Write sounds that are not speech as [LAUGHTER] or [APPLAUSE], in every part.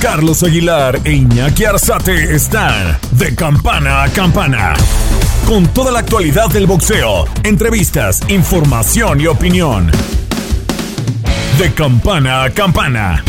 Carlos Aguilar e Iñaki Arzate están de campana a campana. Con toda la actualidad del boxeo, entrevistas, información y opinión. De campana a campana.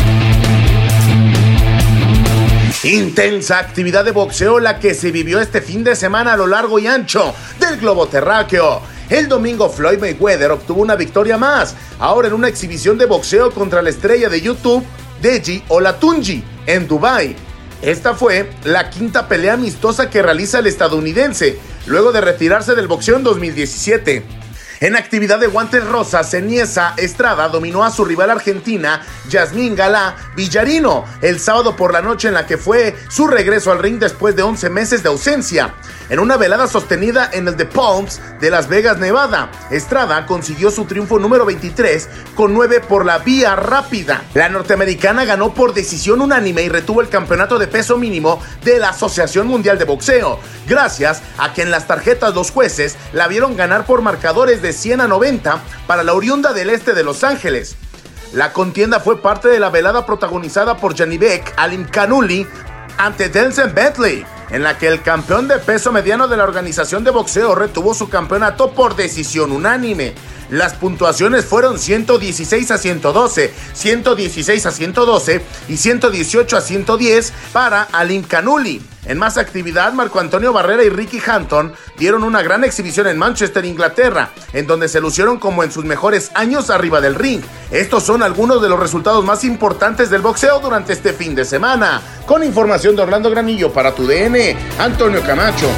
Intensa actividad de boxeo la que se vivió este fin de semana a lo largo y ancho del globo terráqueo. El domingo Floyd Mayweather obtuvo una victoria más, ahora en una exhibición de boxeo contra la estrella de YouTube, Deji Olatunji, en Dubai. Esta fue la quinta pelea amistosa que realiza el estadounidense, luego de retirarse del boxeo en 2017. En actividad de guantes rosas, Ceniesa Estrada dominó a su rival argentina, Yasmín Galá Villarino, el sábado por la noche en la que fue su regreso al ring después de 11 meses de ausencia. En una velada sostenida en el The Palms de Las Vegas, Nevada, Estrada consiguió su triunfo número 23 con 9 por la vía rápida. La norteamericana ganó por decisión unánime y retuvo el campeonato de peso mínimo de la Asociación Mundial de Boxeo, gracias a que en las tarjetas los jueces la vieron ganar por marcadores de 100 a 90 para la oriunda del este de Los Ángeles. La contienda fue parte de la velada protagonizada por Janibek Alim Kanuli ante Denzel Bentley, en la que el campeón de peso mediano de la organización de boxeo retuvo su campeonato por decisión unánime. Las puntuaciones fueron 116 a 112, 116 a 112 y 118 a 110 para Alim Kanuli. En más actividad, Marco Antonio Barrera y Ricky Hampton dieron una gran exhibición en Manchester, Inglaterra, en donde se lucieron como en sus mejores años arriba del ring. Estos son algunos de los resultados más importantes del boxeo durante este fin de semana. Con información de Orlando Granillo para tu DN, Antonio Camacho.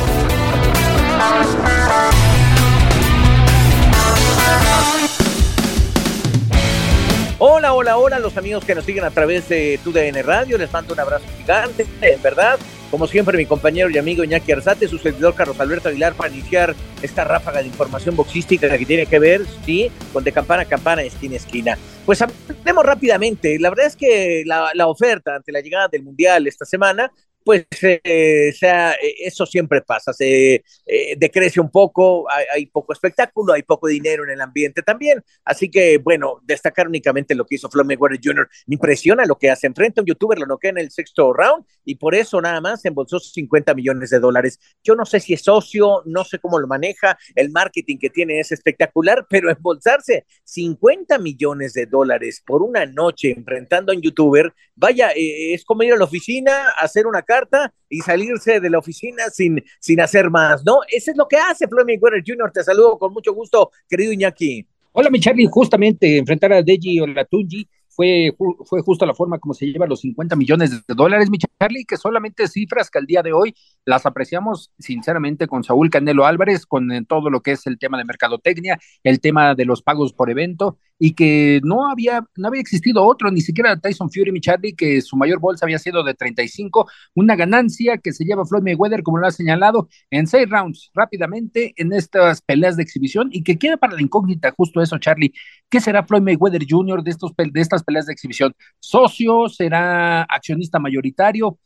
Hola, hola, los amigos que nos siguen a través de TUDN Radio, les mando un abrazo gigante, en verdad. Como siempre, mi compañero y amigo Iñaki Arzate, su servidor Carlos Alberto Aguilar, para iniciar esta ráfaga de información boxística que tiene que ver, sí, con de campana a campana, esquina a esquina. Pues hablemos rápidamente. La verdad es que la, la oferta ante la llegada del Mundial esta semana pues eh, sea, eso siempre pasa, se eh, decrece un poco, hay, poco espectáculo, hay poco dinero en el ambiente también, así que bueno, destacar únicamente lo que hizo Floyd Mayweather Jr., me impresiona lo que hace, enfrenta a un youtuber, lo noquea en el sexto round y por eso nada más embolsó 50 millones de dólares. Yo no sé si es socio, no sé cómo lo maneja, el marketing que tiene es espectacular, pero embolsarse 50 millones de dólares por una noche enfrentando a un youtuber, vaya, eh, es como ir a la oficina, hacer una carta y salirse de la oficina sin, sin hacer más, ¿no? Eso es lo que hace Floyd Mayweather Jr. Te saludo con mucho gusto, querido Iñaki. Hola, mi Charlie. Justamente enfrentar a Deji Olatunji fue, fue justo la forma como se lleva los 50 millones de dólares, mi Charlie, que solamente cifras que al día de hoy las apreciamos sinceramente con Saúl Canelo Álvarez, con todo lo que es el tema de mercadotecnia, el tema de los pagos por evento, y que no había, no había existido otro, ni siquiera Tyson Fury, mi Charlie, que su mayor bolsa había sido de 35, una ganancia que se lleva Floyd Mayweather, como lo ha señalado, en seis rounds rápidamente en estas peleas de exhibición y que queda para la incógnita justo eso, Charlie. ¿Qué será Floyd Mayweather Jr. de, estos, de estas peleas de exhibición? ¿Socio? ¿Será accionista mayoritario?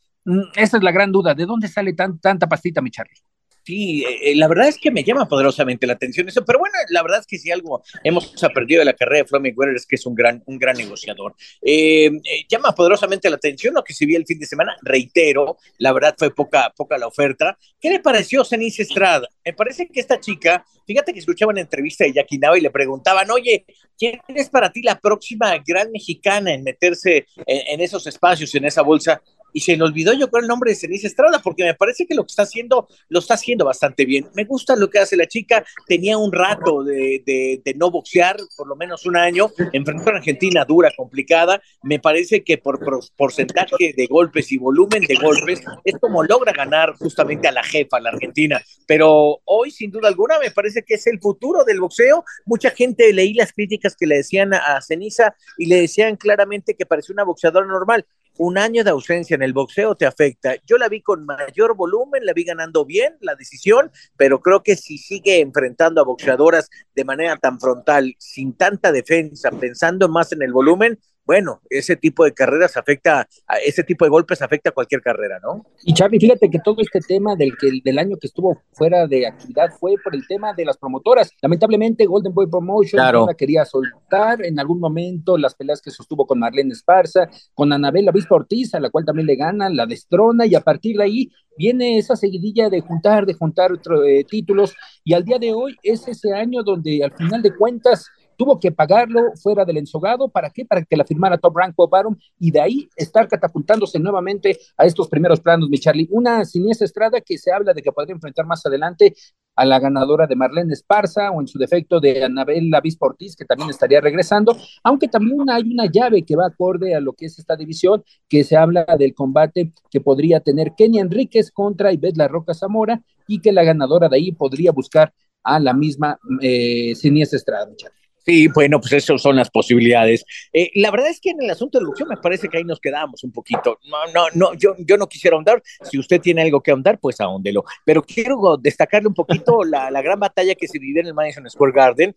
Esa es la gran duda. ¿De dónde sale tan, tanta pastita, mi Charlie? Sí, eh, la verdad es que me llama poderosamente la atención eso, pero bueno, la verdad es que si algo hemos aprendido de la carrera de Floyd Mayweather es que es un gran, un gran negociador. Eh, eh, llama poderosamente la atención lo que se vio el fin de semana, reitero, la verdad fue poca, poca la oferta. ¿Qué le pareció Cenice Estrada? Me parece que esta chica, fíjate que escuchaba una entrevista de Jackie Nava y le preguntaban, oye, ¿quién es para ti la próxima gran mexicana en meterse en esos espacios, en esa bolsa? Y se le olvidó yo con el nombre de Ceniza Estrada, porque me parece que lo que está haciendo, lo está haciendo bastante bien. Me gusta lo que hace la chica, tenía un rato de, de, de no boxear, por lo menos un año, enfrentó a una Argentina dura, complicada, me parece que por, por, porcentaje de golpes y volumen de golpes, es como logra ganar justamente a la jefa, la Argentina, pero hoy, sin duda alguna, me parece que es el futuro del boxeo. Mucha gente leí las críticas que le decían a Ceniza y le decían claramente que parecía una boxeadora normal un año de ausencia en el boxeo te afecta. Yo la vi con mayor volumen, la vi ganando bien la decisión, pero creo que si sigue enfrentando a boxeadoras de manera tan frontal, sin tanta defensa, pensando más en el volumen, bueno, ese tipo de carreras afecta, ese tipo de golpes afecta a cualquier carrera, ¿no? Y Charlie, fíjate que todo este tema del, que, del año que estuvo fuera de actividad fue por el tema de las promotoras. Lamentablemente, Golden Boy Promotion no la quería soltar en algún momento las peleas que sostuvo con Marlene Esparza, con Anabela Vispa Ortiz, a la cual también le gana, la destrona, y a partir de ahí viene esa seguidilla de juntar, de juntar eh, títulos, y al día de hoy es ese año donde al final de cuentas tuvo que pagarlo fuera del ensogado. ¿Para qué? Para que la firmara Top Rank Bob Arum y de ahí estar catapultándose nuevamente a estos primeros planos, mi Charlie. Una siniestra estrada que se habla de que podría enfrentar más adelante a la ganadora de Marlene Esparza o en su defecto de Anabel Lavis Ortiz, que también estaría regresando, aunque también hay una llave que va acorde a lo que es esta división, que se habla del combate que podría tener Kenny Enríquez contra Ivette La Roca Zamora y que la ganadora de ahí podría buscar a la misma eh, siniestra estrada, Charlie. Sí, bueno, pues esas son las posibilidades. Eh, la verdad es que en el asunto de boxeo me parece que ahí nos quedamos un poquito. No, no, no, yo, yo no quisiera ahondar. Si usted tiene algo que ahondar, pues ahóndelo. Pero quiero destacarle un poquito [LAUGHS] la, la gran batalla que se vivió en el Madison Square Garden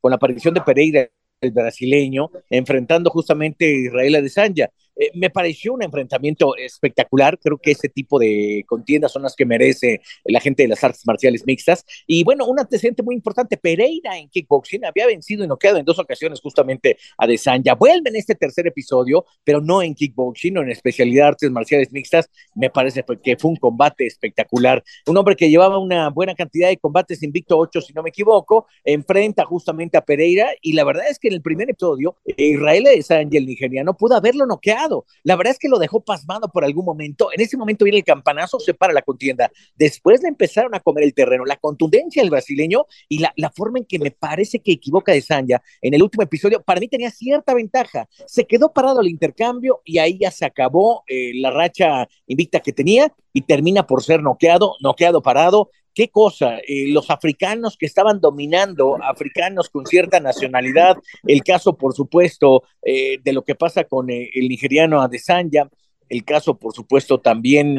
con la aparición de Pereira el brasileño, enfrentando justamente a Israel Adesanya. Eh, me pareció un enfrentamiento espectacular. Creo que ese tipo de contiendas son las que merece la gente de las artes marciales mixtas. Y bueno, un antecedente muy importante: Pereira en kickboxing había vencido y noqueado en dos ocasiones justamente a Desanya. Vuelve en este tercer episodio, pero no en kickboxing o en especialidad de artes marciales mixtas. Me parece que fue un combate espectacular. Un hombre que llevaba una buena cantidad de combates, invicto 8, si no me equivoco, enfrenta justamente a Pereira. Y la verdad es que en el primer episodio, Israel Adesanya, el nigeriano, pudo haberlo noqueado la verdad es que lo dejó pasmado por algún momento. En ese momento viene el campanazo, se para la contienda. Después le empezaron a comer el terreno. La contundencia del brasileño y la, forma en que me parece que equivoca de Sanya en el último episodio, para mí tenía cierta ventaja. Se quedó parado el intercambio y ahí ya se acabó eh, la racha invicta que tenía y termina por ser noqueado, noqueado parado qué cosa, eh, los africanos que estaban dominando, africanos con cierta nacionalidad, el caso, por supuesto, eh, de lo que pasa con eh, el nigeriano Adesanya, el caso, por supuesto, también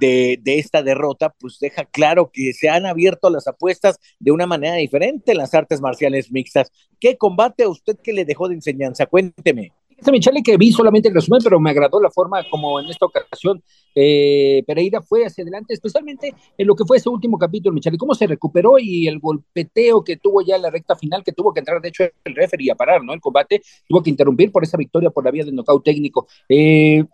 de, de, esta derrota, pues deja claro que se han abierto las apuestas de una manera diferente en las artes marciales mixtas. ¿Qué combate a usted que le dejó de enseñanza? Cuénteme. Michele, que vi solamente el resumen, pero me agradó la forma como en esta ocasión eh, Pereira fue hacia adelante, especialmente en lo que fue ese último capítulo, Michele, cómo se recuperó y el golpeteo que tuvo ya en la recta final, que tuvo que entrar, de hecho, el referee a parar, ¿no? El combate tuvo que interrumpir por esa victoria por la vía del nocaut técnico. Eh,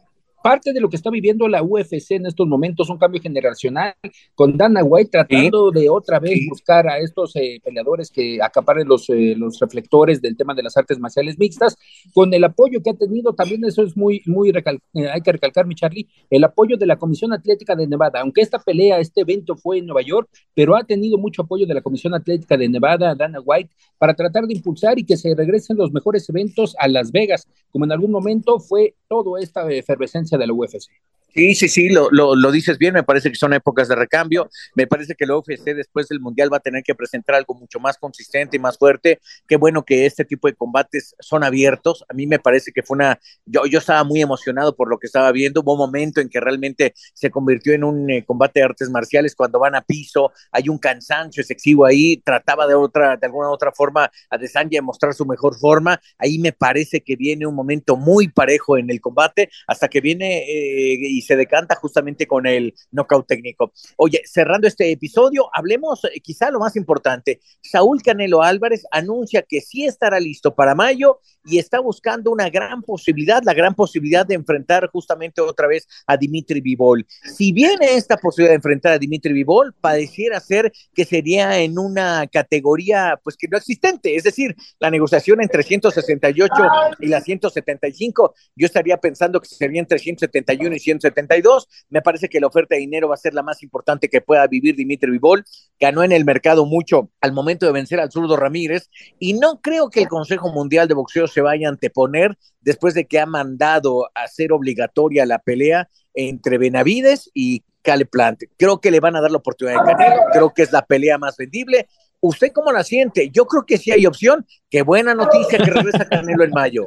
parte de lo que está viviendo la UFC en estos momentos, un cambio generacional, con Dana White tratando de otra vez buscar a estos eh, peleadores que acaparen los, eh, los reflectores del tema de las artes marciales mixtas, con el apoyo que ha tenido, también eso es muy, muy, eh, hay que recalcar, mi Charlie, el apoyo de la Comisión Atlética de Nevada, aunque esta pelea, este evento fue en Nueva York, pero ha tenido mucho apoyo de la Comisión Atlética de Nevada, Dana White, para tratar de impulsar y que se regresen los mejores eventos a Las Vegas, como en algún momento fue toda esta efervescencia de la UFC. Sí, sí, sí, lo, lo, dices bien, me parece que son épocas de recambio, me parece que la UFC después del Mundial va a tener que presentar algo mucho más consistente y más fuerte, qué bueno que este tipo de combates son abiertos, a mí me parece que fue una, yo, yo estaba muy emocionado por lo que estaba viendo, hubo un momento en que realmente se convirtió en un eh, combate de artes marciales cuando van a piso, hay un cansancio excesivo ahí, trataba de otra, de alguna otra forma a Desanya mostrar su mejor forma, ahí me parece que viene un momento muy parejo en el combate, hasta que viene eh, se decanta justamente con el knockout técnico. Oye, cerrando este episodio, hablemos eh, quizá lo más importante. Saúl Canelo Álvarez anuncia que sí estará listo para mayo y está buscando una gran posibilidad, la gran posibilidad de enfrentar justamente otra vez a Dimitri Vivol. Si viene esta posibilidad de enfrentar a Dimitri Vivol, pareciera ser que sería en una categoría pues que no existente, es decir, la negociación entre 168 y la 175, yo estaría pensando que sería entre 171 y 175 72. Me parece que la oferta de dinero va a ser la más importante que pueda vivir Dimitri Vivol. Ganó en el mercado mucho al momento de vencer al zurdo Ramírez y no creo que el Consejo Mundial de Boxeo se vaya a anteponer después de que ha mandado a hacer obligatoria la pelea entre Benavides y Cale Plant. Creo que le van a dar la oportunidad de Canelo, creo que es la pelea más vendible. ¿Usted cómo la siente? Yo creo que sí hay opción. Qué buena noticia que regresa Canelo en mayo.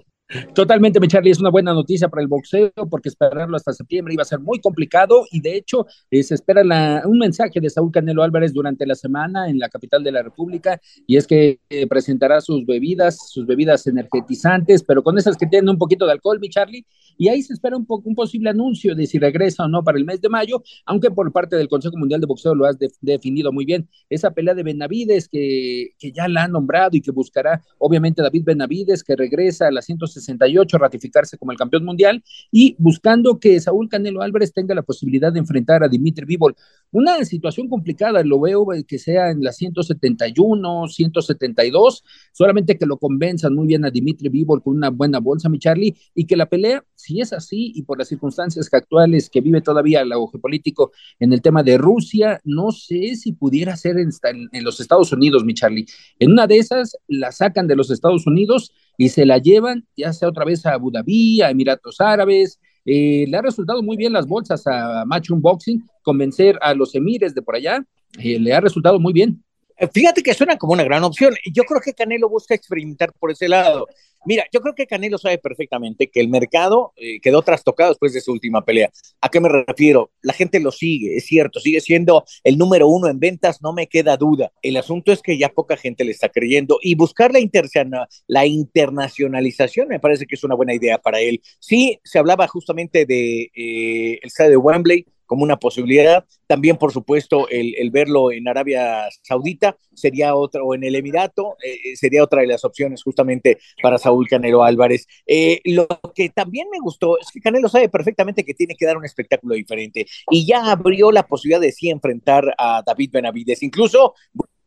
Totalmente, mi Charlie, es una buena noticia para el boxeo porque esperarlo hasta septiembre iba a ser muy complicado y de hecho eh, se espera la, un mensaje de Saúl Canelo Álvarez durante la semana en la capital de la República y es que eh, presentará sus bebidas, sus bebidas energetizantes, pero con esas que tienen un poquito de alcohol, mi Charlie, y ahí se espera un, un posible anuncio de si regresa o no para el mes de mayo, aunque por parte del Consejo Mundial de Boxeo lo has definido muy bien, esa pelea de Benavides que, ya la ha nombrado y que buscará obviamente David Benavides que regresa a las 160 68, ratificarse como el campeón mundial y buscando que Saúl Canelo Álvarez tenga la posibilidad de enfrentar a Dimitri Vivol. Una situación complicada, lo veo eh, que sea en las 171, 172, solamente que lo convenzan muy bien a Dimitri Vivol con una buena bolsa, mi Charlie, y que la pelea, si es así y por las circunstancias actuales que vive todavía el auge político en el tema de Rusia, no sé si pudiera ser en, en los Estados Unidos, mi Charlie. En una de esas la sacan de los Estados Unidos y se la llevan ya sea otra vez a Abu Dhabi, a Emiratos Árabes. Eh, le ha resultado muy bien las bolsas a Match Unboxing, convencer a los emires de por allá, eh, le ha resultado muy bien. Fíjate que suena como una gran opción. Yo creo que Canelo busca experimentar por ese lado. Mira, yo creo que Canelo sabe perfectamente que el mercado eh, quedó trastocado después de su última pelea. ¿A qué me refiero? La gente lo sigue, es cierto, sigue siendo el número uno en ventas, no me queda duda. El asunto es que ya poca gente le está creyendo y buscar la, la internacionalización me parece que es una buena idea para él. Sí, se hablaba justamente de eh, el estadio de Wembley, como una posibilidad. También, por supuesto, el, verlo en Arabia Saudita sería otro, o en el Emirato, eh, eh, sería otra de las opciones justamente para Saúl Canelo Álvarez. Eh, lo que también me gustó es que Canelo sabe perfectamente que tiene que dar un espectáculo diferente y ya abrió la posibilidad de sí enfrentar a David Benavides. Incluso,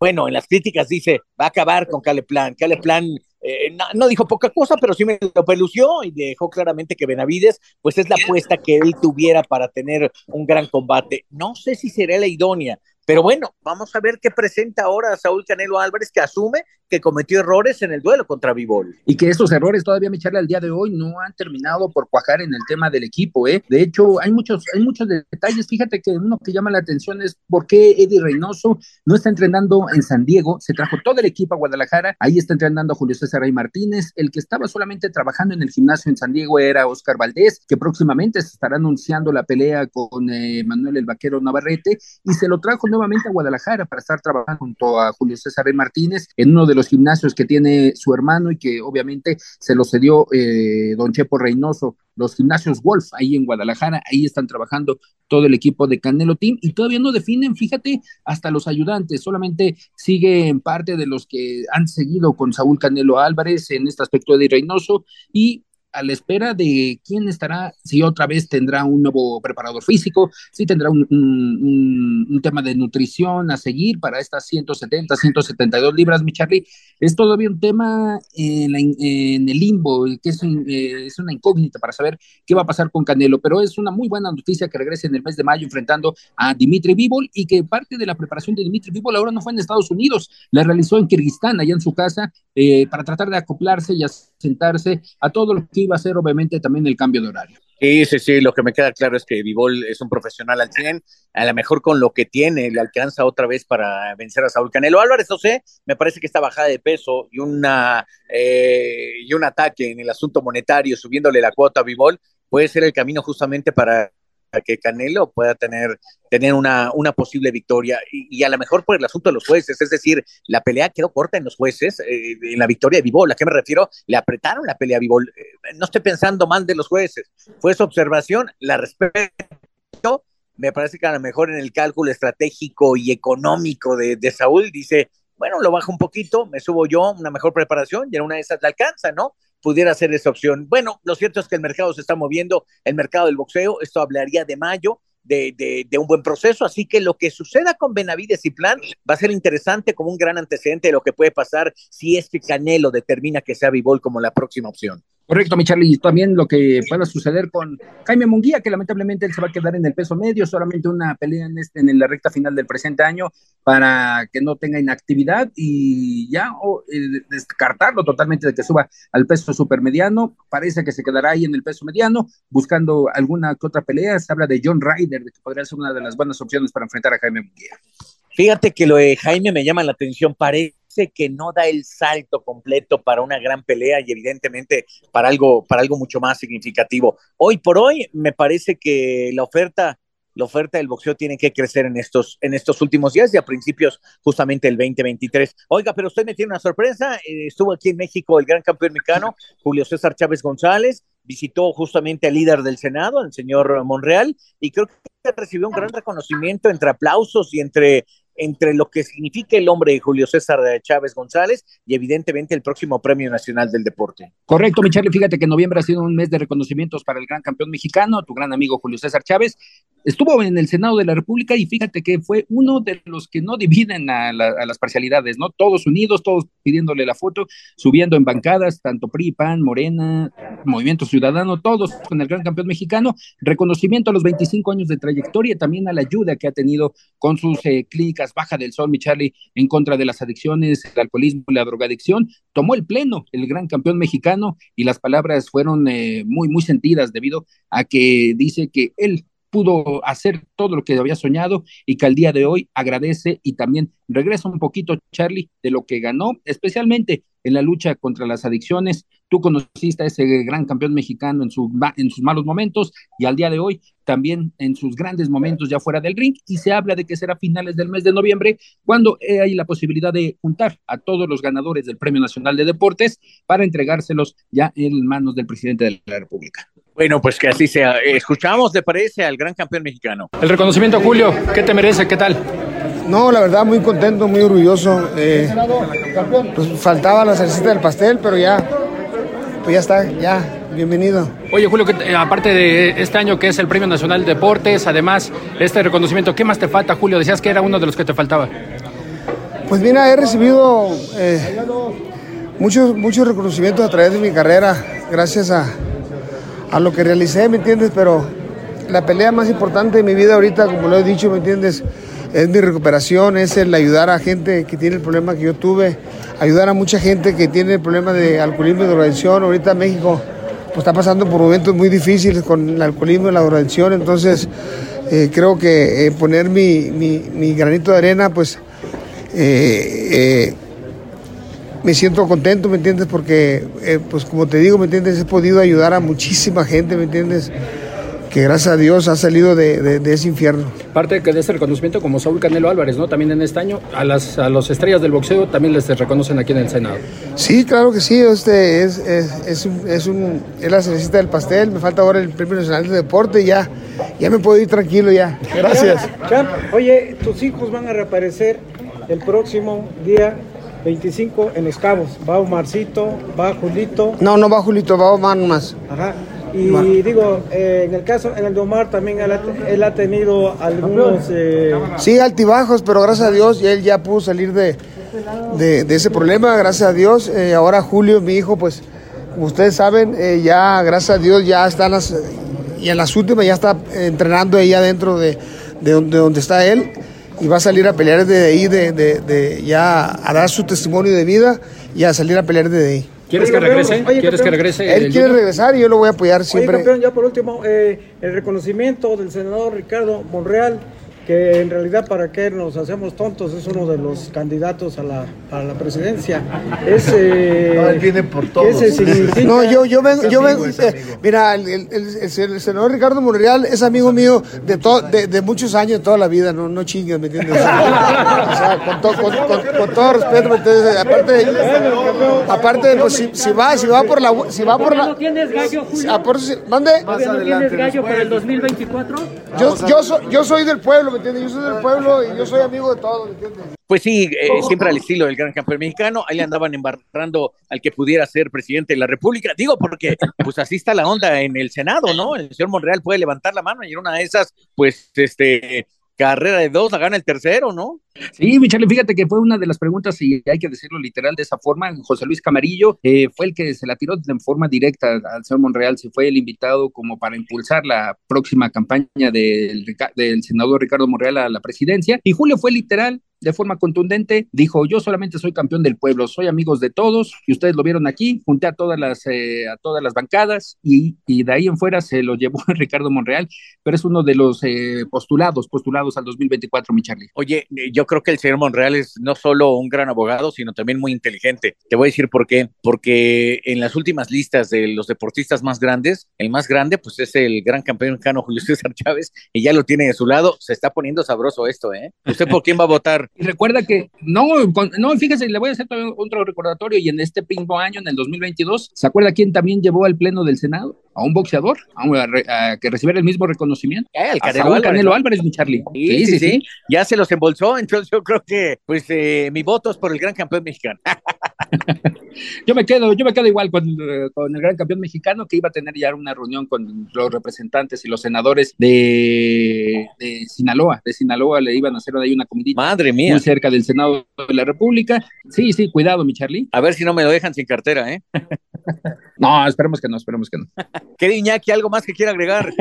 bueno, en las críticas dice, va a acabar con Cale Plan. Eh, no, dijo poca cosa, pero sí me lo pelució y dejó claramente que Benavides, pues es la apuesta que él tuviera para tener un gran combate. No sé si será la idónea, pero bueno, vamos a ver qué presenta ahora Saúl Canelo Álvarez, que asume que cometió errores en el duelo contra Vivol. Y que estos errores todavía, Micharle, al día de hoy no han terminado por cuajar en el tema del equipo, ¿eh? De hecho, hay muchos, hay muchos detalles. Fíjate que uno que llama la atención es por qué Eddie Reynoso no está entrenando en San Diego. Se trajo todo el equipo a Guadalajara. Ahí está entrenando a Julio César Rey Martínez. El que estaba solamente trabajando en el gimnasio en San Diego era Oscar Valdés, que próximamente se estará anunciando la pelea con eh, Manuel el Vaquero Navarrete y se lo trajo nuevamente a Guadalajara para estar trabajando junto a Julio César Martínez en uno de los gimnasios que tiene su hermano y que obviamente se lo cedió eh, don Chepo Reynoso, los gimnasios Wolf ahí en Guadalajara, ahí están trabajando todo el equipo de Canelo Team y todavía no definen, fíjate, hasta los ayudantes, solamente siguen parte de los que han seguido con Saúl Canelo Álvarez en este aspecto de Reynoso y a la espera de quién estará, si otra vez tendrá un nuevo preparador físico, si tendrá un, un, tema de nutrición a seguir para estas 170, 172 libras, mi Charlie. Es todavía un tema en, en el limbo, que es, eh, es, una incógnita para saber qué va a pasar con Canelo, pero es una muy buena noticia que regrese en el mes de mayo enfrentando a Dimitri Bivol y que parte de la preparación de Dimitri Bivol ahora no fue en Estados Unidos, la realizó en Kirguistán, allá en su casa, eh, para tratar de acoplarse y sentarse a todo lo iba a ser obviamente también el cambio de horario. Sí, sí, sí, lo que me queda claro es que Vivol es un profesional al 100, a lo mejor con lo que tiene le alcanza otra vez para vencer a Saúl Canelo Álvarez, no sé, me parece que esta bajada de peso y, una, eh, y un ataque en el asunto monetario, subiéndole la cuota a Vivol, puede ser el camino justamente para que Canelo pueda tener, tener una, una posible victoria. Y, a lo mejor por el asunto de los jueces, es decir, la pelea quedó corta en los jueces, eh, en la victoria de Vivol, ¿a qué me refiero? Le apretaron la pelea a Vivol, eh, no estoy pensando mal de los jueces, fue su observación, la respeto, me parece que a lo mejor en el cálculo estratégico y económico de, de Saúl dice, bueno, lo bajo un poquito, me subo yo, una mejor preparación y en una de esas la alcanza, ¿no? Pudiera ser esa opción. Bueno, lo cierto es que el mercado se está moviendo, el mercado del boxeo, esto hablaría de mayo, de, de, de, un buen proceso. Así que lo que suceda con Benavides y Plan va a ser interesante como un gran antecedente de lo que puede pasar si es que Canelo determina que sea Vivol como la próxima opción. Correcto, mi Charlie. Y también lo que pueda suceder con Jaime Munguía, que lamentablemente él se va a quedar en el peso medio, solamente una pelea en, este, en la recta final del presente año para que no tenga inactividad y ya o, eh, descartarlo totalmente de que suba al peso supermediano. Parece que se quedará ahí en el peso mediano, buscando alguna que otra pelea. Se habla de John Ryder, de que podría ser una de las buenas opciones para enfrentar a Jaime Munguía. Fíjate que lo de Jaime me llama la atención. Parece que no da el salto completo para una gran pelea y evidentemente para algo, para algo mucho más significativo. Hoy por hoy me parece que la oferta la oferta del boxeo tiene que crecer en estos, en estos últimos días y a principios justamente el 2023. Oiga, pero usted me tiene una sorpresa. Eh, estuvo aquí en México el gran campeón mexicano, Julio César Chávez González, visitó justamente al líder del Senado, el señor Monreal, y creo que recibió un gran reconocimiento entre aplausos y entre entre lo que significa el hombre de Julio César Chávez González y evidentemente el próximo Premio Nacional del Deporte. Correcto, mi Fíjate que noviembre ha sido un mes de reconocimientos para el gran campeón mexicano, tu gran amigo Julio César Chávez. Estuvo en el Senado de la República y fíjate que fue uno de los que no dividen a, las parcialidades, ¿no? Todos unidos, todos pidiéndole la foto, subiendo en bancadas, tanto PRI, PAN, Morena, Movimiento Ciudadano, todos con el gran campeón mexicano. Reconocimiento a los 25 años de trayectoria, también a la ayuda que ha tenido con sus eh, clínicas Baja del Sol, mi Charlie, en contra de las adicciones, el alcoholismo la drogadicción, tomó el pleno el gran campeón mexicano y las palabras fueron eh, muy, muy sentidas debido a que dice que él pudo hacer todo lo que había soñado y que al día de hoy agradece y también regresa un poquito, Charlie, de lo que ganó, especialmente en la lucha contra las adicciones. Tú conociste a ese gran campeón mexicano en, su, en sus malos momentos y al día de hoy también en sus grandes momentos ya fuera del ring y se habla de que será finales del mes de noviembre cuando hay la posibilidad de juntar a todos los ganadores del Premio Nacional de Deportes para entregárselos ya en manos del presidente de la República. Bueno, pues que así sea. Escuchamos, ¿le parece al gran campeón mexicano? El reconocimiento, Julio, ¿qué te merece? ¿Qué tal? No, la verdad, muy contento, muy orgulloso. Eh, pues faltaba la cercita del pastel, pero ya, pues ya está, ya, bienvenido. Oye, Julio, aparte de este año que es el Premio Nacional de Deportes, además este reconocimiento, ¿qué más te falta, Julio? Decías que era uno de los que te faltaba. Pues mira, he recibido eh, muchos, muchos reconocimientos a través de mi carrera, gracias a, a lo que realicé, ¿me entiendes? Pero la pelea más importante de mi vida ahorita, como lo he dicho, ¿me entiendes? es mi recuperación, es el ayudar a gente que tiene el problema que yo tuve, ayudar a mucha gente que tiene el problema de alcoholismo y drogadicción. Ahorita México pues, está pasando por momentos muy difíciles con el alcoholismo y la drogadicción, entonces eh, creo que eh, poner mi, granito de arena, pues eh, me siento contento, ¿me entiendes? Porque, pues como te digo, ¿me entiendes? He podido ayudar a muchísima gente, ¿me entiendes? que gracias a Dios ha salido de, ese infierno. Parte de ese reconocimiento como Saúl Canelo Álvarez, ¿no? También en este año, a las a los estrellas del boxeo también les reconocen aquí en el Senado. Sí, claro que sí, este es, es, es, un, es, un, es la cerecita del pastel, me falta ahora el Premio Nacional de Deporte y ya, ya me puedo ir tranquilo ya. Gracias. oye, tus hijos van a reaparecer el próximo día 25 en Los Cabos. Va Omarcito, va Julito. No, no va Julito, va Omar más. Ajá. Y digo, eh, en el caso, en el de Omar también él ha, tenido algunos... Eh... Sí, altibajos, pero gracias a Dios él ya pudo salir de, de, ese problema, gracias a Dios. Eh, ahora Julio, mi hijo, pues, como ustedes saben, ya, gracias a Dios, ya están las... Y en las últimas ya está entrenando ahí adentro de, de, donde, donde está él y va a salir a pelear desde ahí, de, de, ya a dar su testimonio de vida y a salir a pelear desde ahí. ¿Quieres que regrese? ¿Quieres que regrese? Él quiere regresar y yo lo voy a apoyar siempre. Oye, campeón, ya por último, eh, el reconocimiento del senador Ricardo Monreal que en realidad para qué nos hacemos tontos es uno de los candidatos a la, a la presidencia. Es, no, él viene por todos. No, yo, yo vengo, yo vengo eh, mira, el, el, el, senador Ricardo Monreal es amigo mío de, de, de, muchos años, de toda la vida, no, no chingues, ¿me entiendes? O sea, con, to, con, con, todo respeto, ¿me entiendes? Aparte, aparte pues, si, si, va, si va por la... Si va por la ¿No tienes gallo, Julio? A por, ¿Mande? ¿No tienes gallo para el 2024? Yo, yo, soy, yo soy del pueblo, yo soy del pueblo y yo soy amigo de todos, Pues sí, eh, siempre al estilo del gran campeón mexicano, ahí andaban embarrando al que pudiera ser presidente de la República. Digo, porque pues así está la onda en el Senado, ¿no? El señor Monreal puede levantar la mano y en una de esas, pues, este, carrera de dos, la gana el tercero, ¿no? Sí, Michelle, fíjate que fue una de las preguntas, y hay que decirlo literal de esa forma, José Luis Camarillo eh, fue el que se la tiró de forma directa al señor Monreal, se fue el invitado como para impulsar la próxima campaña del, del senador Ricardo Monreal a la presidencia, y Julio fue literal, de forma contundente, dijo, yo solamente soy campeón del pueblo, soy amigos de todos, y ustedes lo vieron aquí, junté a todas las, eh, a todas las bancadas, y, y, de ahí en fuera se lo llevó [LAUGHS] Ricardo Monreal, pero es uno de los eh, postulados, postulados al 2024, mi Charlie. Oye, yo creo que el señor Monreal es no solo un gran abogado, sino también muy inteligente. Te voy a decir por qué. Porque en las últimas listas de los deportistas más grandes, el más grande, pues es el gran campeón mexicano Julio [LAUGHS] César Chávez, y ya lo tiene de su lado. Se está poniendo sabroso esto, ¿eh? ¿Usted por quién va a votar? Y recuerda que, no, no, fíjese, le voy a hacer otro recordatorio, y en este mismo año, en el 2022, ¿se acuerda quién también llevó al Pleno del Senado? A un boxeador, a, a que recibiera el mismo reconocimiento. Eh, el Canelo, Álvarez, Canelo Álvarez, mi Charlie. Sí sí, sí sí, Ya se los embolsó, entonces yo creo que, pues, eh, mi voto es por el gran campeón mexicano. [LAUGHS] yo me quedo, yo me quedo igual con, eh, con, el gran campeón mexicano que iba a tener ya una reunión con los representantes y los senadores de Sinaloa. De Sinaloa le iban a hacer ahí una comidita. Madre mía. Muy cerca del Senado de la República. Sí, sí, cuidado, mi Charlie. A ver si no me lo dejan sin cartera, ¿eh? [LAUGHS] no, esperemos que no, esperemos que no. [LAUGHS] ¿Qué Iñaki, algo más que quiera agregar?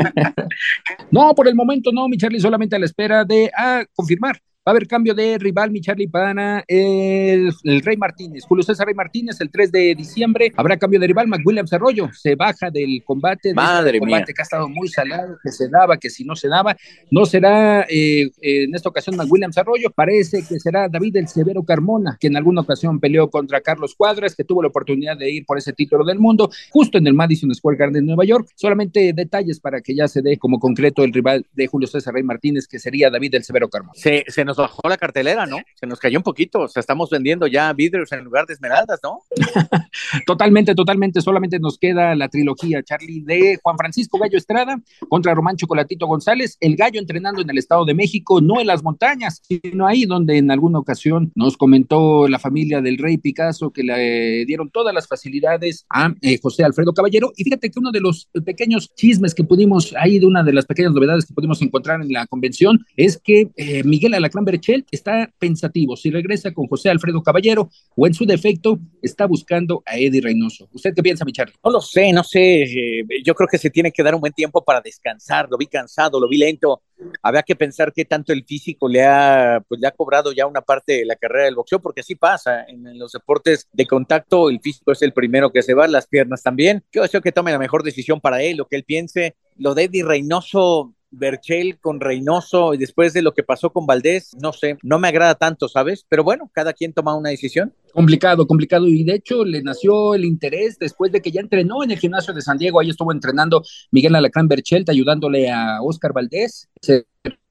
[LAUGHS] no, por el momento no, mi Charlie, solamente a la espera de ah, confirmar Va a haber cambio de rival, mi Charlie, para el, el, Rey Martínez. Julio César Rey Martínez, el 3 de diciembre. Habrá cambio de rival. McWilliams Arroyo se baja del combate. De Madre este combate mía. que ha estado muy salado, que se daba, que si no se daba. No será eh, en esta ocasión McWilliams Arroyo. Parece que será David el Severo Carmona, que en alguna ocasión peleó contra Carlos Cuadras, que tuvo la oportunidad de ir por ese título del mundo, justo en el Madison Square Garden de Nueva York. Solamente detalles para que ya se dé como concreto el rival de Julio César Rey Martínez, que sería David el Severo Carmona. Se, se nos bajó la cartelera, ¿no? Se nos cayó un poquito, o sea, estamos vendiendo ya vidrios en lugar de esmeraldas, ¿no? [LAUGHS] totalmente, totalmente, solamente nos queda la trilogía, Charlie, de Juan Francisco Gallo Estrada contra Román Chocolatito González, el gallo entrenando en el Estado de México, no en las montañas, sino ahí donde en alguna ocasión nos comentó la familia del rey Picasso que le dieron todas las facilidades a eh, José Alfredo Caballero, y fíjate que uno de los pequeños chismes que pudimos, ahí de una de las pequeñas novedades que pudimos encontrar en la convención, es que eh, Miguel Alacrán Berchel está pensativo si regresa con José Alfredo Caballero o en su defecto está buscando a Eddie Reynoso. ¿Usted qué piensa, mi Charlie? No lo sé, no sé. Eh, yo creo que se tiene que dar un buen tiempo para descansar. Lo vi cansado, lo vi lento. Había que pensar que tanto el físico le ha, pues, le ha cobrado ya una parte de la carrera del boxeo, porque así pasa. En, en los deportes de contacto, el físico es el primero que se va, las piernas también. Yo deseo que tome la mejor decisión para él, lo que él piense. Lo de Eddie Reynoso, Berchel con Reynoso y después de lo que pasó con Valdés, no sé, no me agrada tanto, ¿sabes? Pero bueno, cada quien toma una decisión. Complicado, complicado. Y de hecho le nació el interés después de que ya entrenó en el gimnasio de San Diego. Ahí estuvo entrenando Miguel Alacrán Berchelt, ayudándole a Oscar Valdés. Se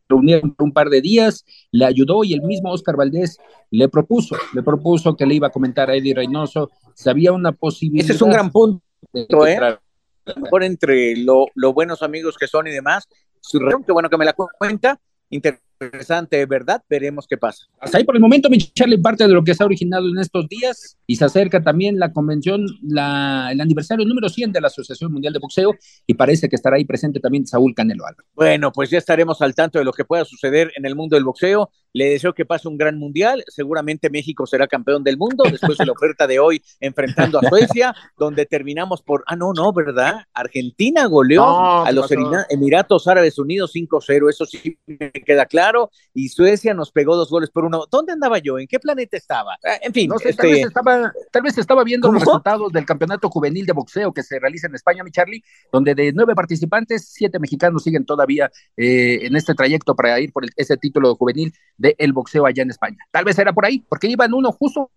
reunieron por un par de días, le ayudó y el mismo Oscar Valdés le propuso, le propuso que le iba a comentar a Eddie Reynoso si había una posibilidad. Ese es un gran punto, ¿eh? Por entre lo, lo buenos amigos que son y demás, su reunión, que bueno que me la cuenta, interesante, ¿verdad? Veremos qué pasa. Hasta ahí por el momento, mi Charlie, parte de lo que se ha originado en estos días y se acerca también la convención, la, el aniversario número 100 de la Asociación Mundial de Boxeo y parece que estará ahí presente también Saúl Canelo Álvarez. Bueno, pues ya estaremos al tanto de lo que pueda suceder en el mundo del boxeo. Le deseo que pase un gran mundial. Seguramente México será campeón del mundo después de la oferta de hoy enfrentando a [LAUGHS] Suecia, donde terminamos por, ah, no, no, ¿verdad? Argentina goleó No, a ¿qué los pasó? Emiratos Árabes Unidos 5-0, eso sí me queda claro. Y Suecia nos pegó dos goles por uno. ¿Dónde andaba yo? ¿En qué planeta estaba? Ah, En fin, No sé, este, tal, vez estaba, tal vez estaba viendo los resultados del campeonato juvenil de boxeo que se realiza en España, mi Charlie, donde de nueve participantes, siete mexicanos siguen todavía eh, en este trayecto para ir por el- ese título juvenil del boxeo allá en España. Tal vez era por ahí, porque iban uno justo,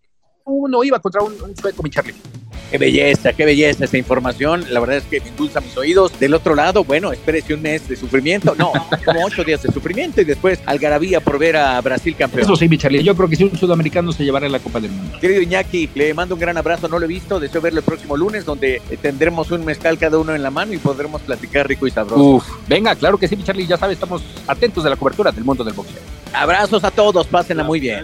uno iba contra un, un sueco, mi Charlie. Qué belleza, qué belleza esta información. La verdad es que me endulza mis oídos. Del otro lado, bueno, espérese un mes de sufrimiento. No, como ocho días de sufrimiento y después algarabía por ver a Brasil campeón. Eso sí, mi Charlie, yo creo que si un sudamericano se llevará la Copa del Mundo. Querido Iñaki, le mando un gran abrazo, no lo he visto, deseo verlo el próximo lunes, donde eh, tendremos un mezcal cada uno en la mano y podremos platicar rico y sabroso. Uf, venga, claro que sí, mi Charlie, ya sabes, estamos atentos de la cobertura del mundo del boxeo. Abrazos a todos, pásenla muy bien.